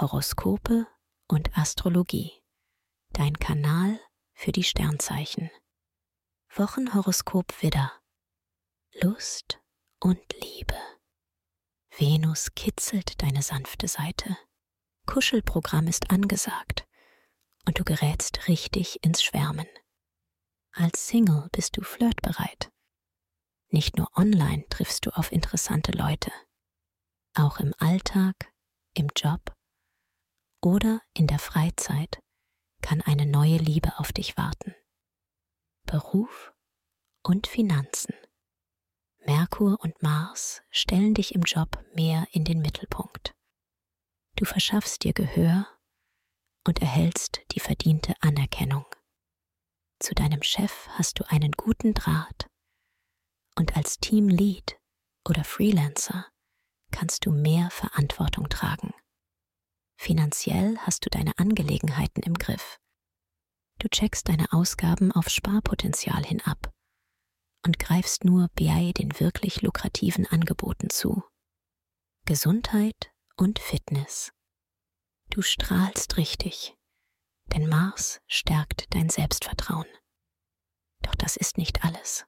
Horoskope und Astrologie. Dein Kanal für die Sternzeichen. Wochenhoroskop Widder. Lust und Liebe. Venus kitzelt deine sanfte Seite. Kuschelprogramm ist angesagt und du gerätst richtig ins Schwärmen. Als Single bist du flirtbereit. Nicht nur online triffst du auf interessante Leute. Auch im Alltag, im Job oder in der Freizeit kann eine neue Liebe auf dich warten. Beruf und Finanzen. Merkur und Mars stellen dich im Job mehr in den Mittelpunkt. Du verschaffst dir Gehör und erhältst die verdiente Anerkennung. Zu deinem Chef hast du einen guten Draht und als Teamlead oder Freelancer kannst du mehr Verantwortung tragen. Finanziell hast du deine Angelegenheiten im Griff. Du checkst deine Ausgaben auf Sparpotenzial hin ab und greifst nur bei den wirklich lukrativen Angeboten zu. Gesundheit und Fitness. Du strahlst richtig, denn Mars stärkt dein Selbstvertrauen. Doch das ist nicht alles.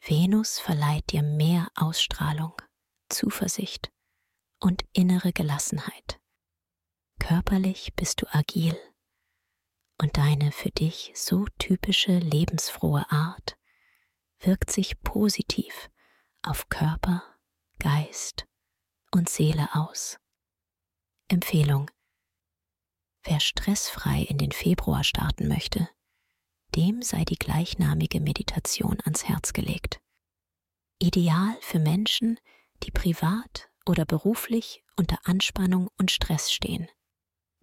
Venus verleiht dir mehr Ausstrahlung, Zuversicht und innere Gelassenheit. Körperlich bist du agil und deine für dich so typische lebensfrohe Art wirkt sich positiv auf Körper, Geist und Seele aus. Empfehlung. Wer stressfrei in den Februar starten möchte, dem sei die gleichnamige Meditation ans Herz gelegt. Ideal für Menschen, die privat oder beruflich unter Anspannung und Stress stehen.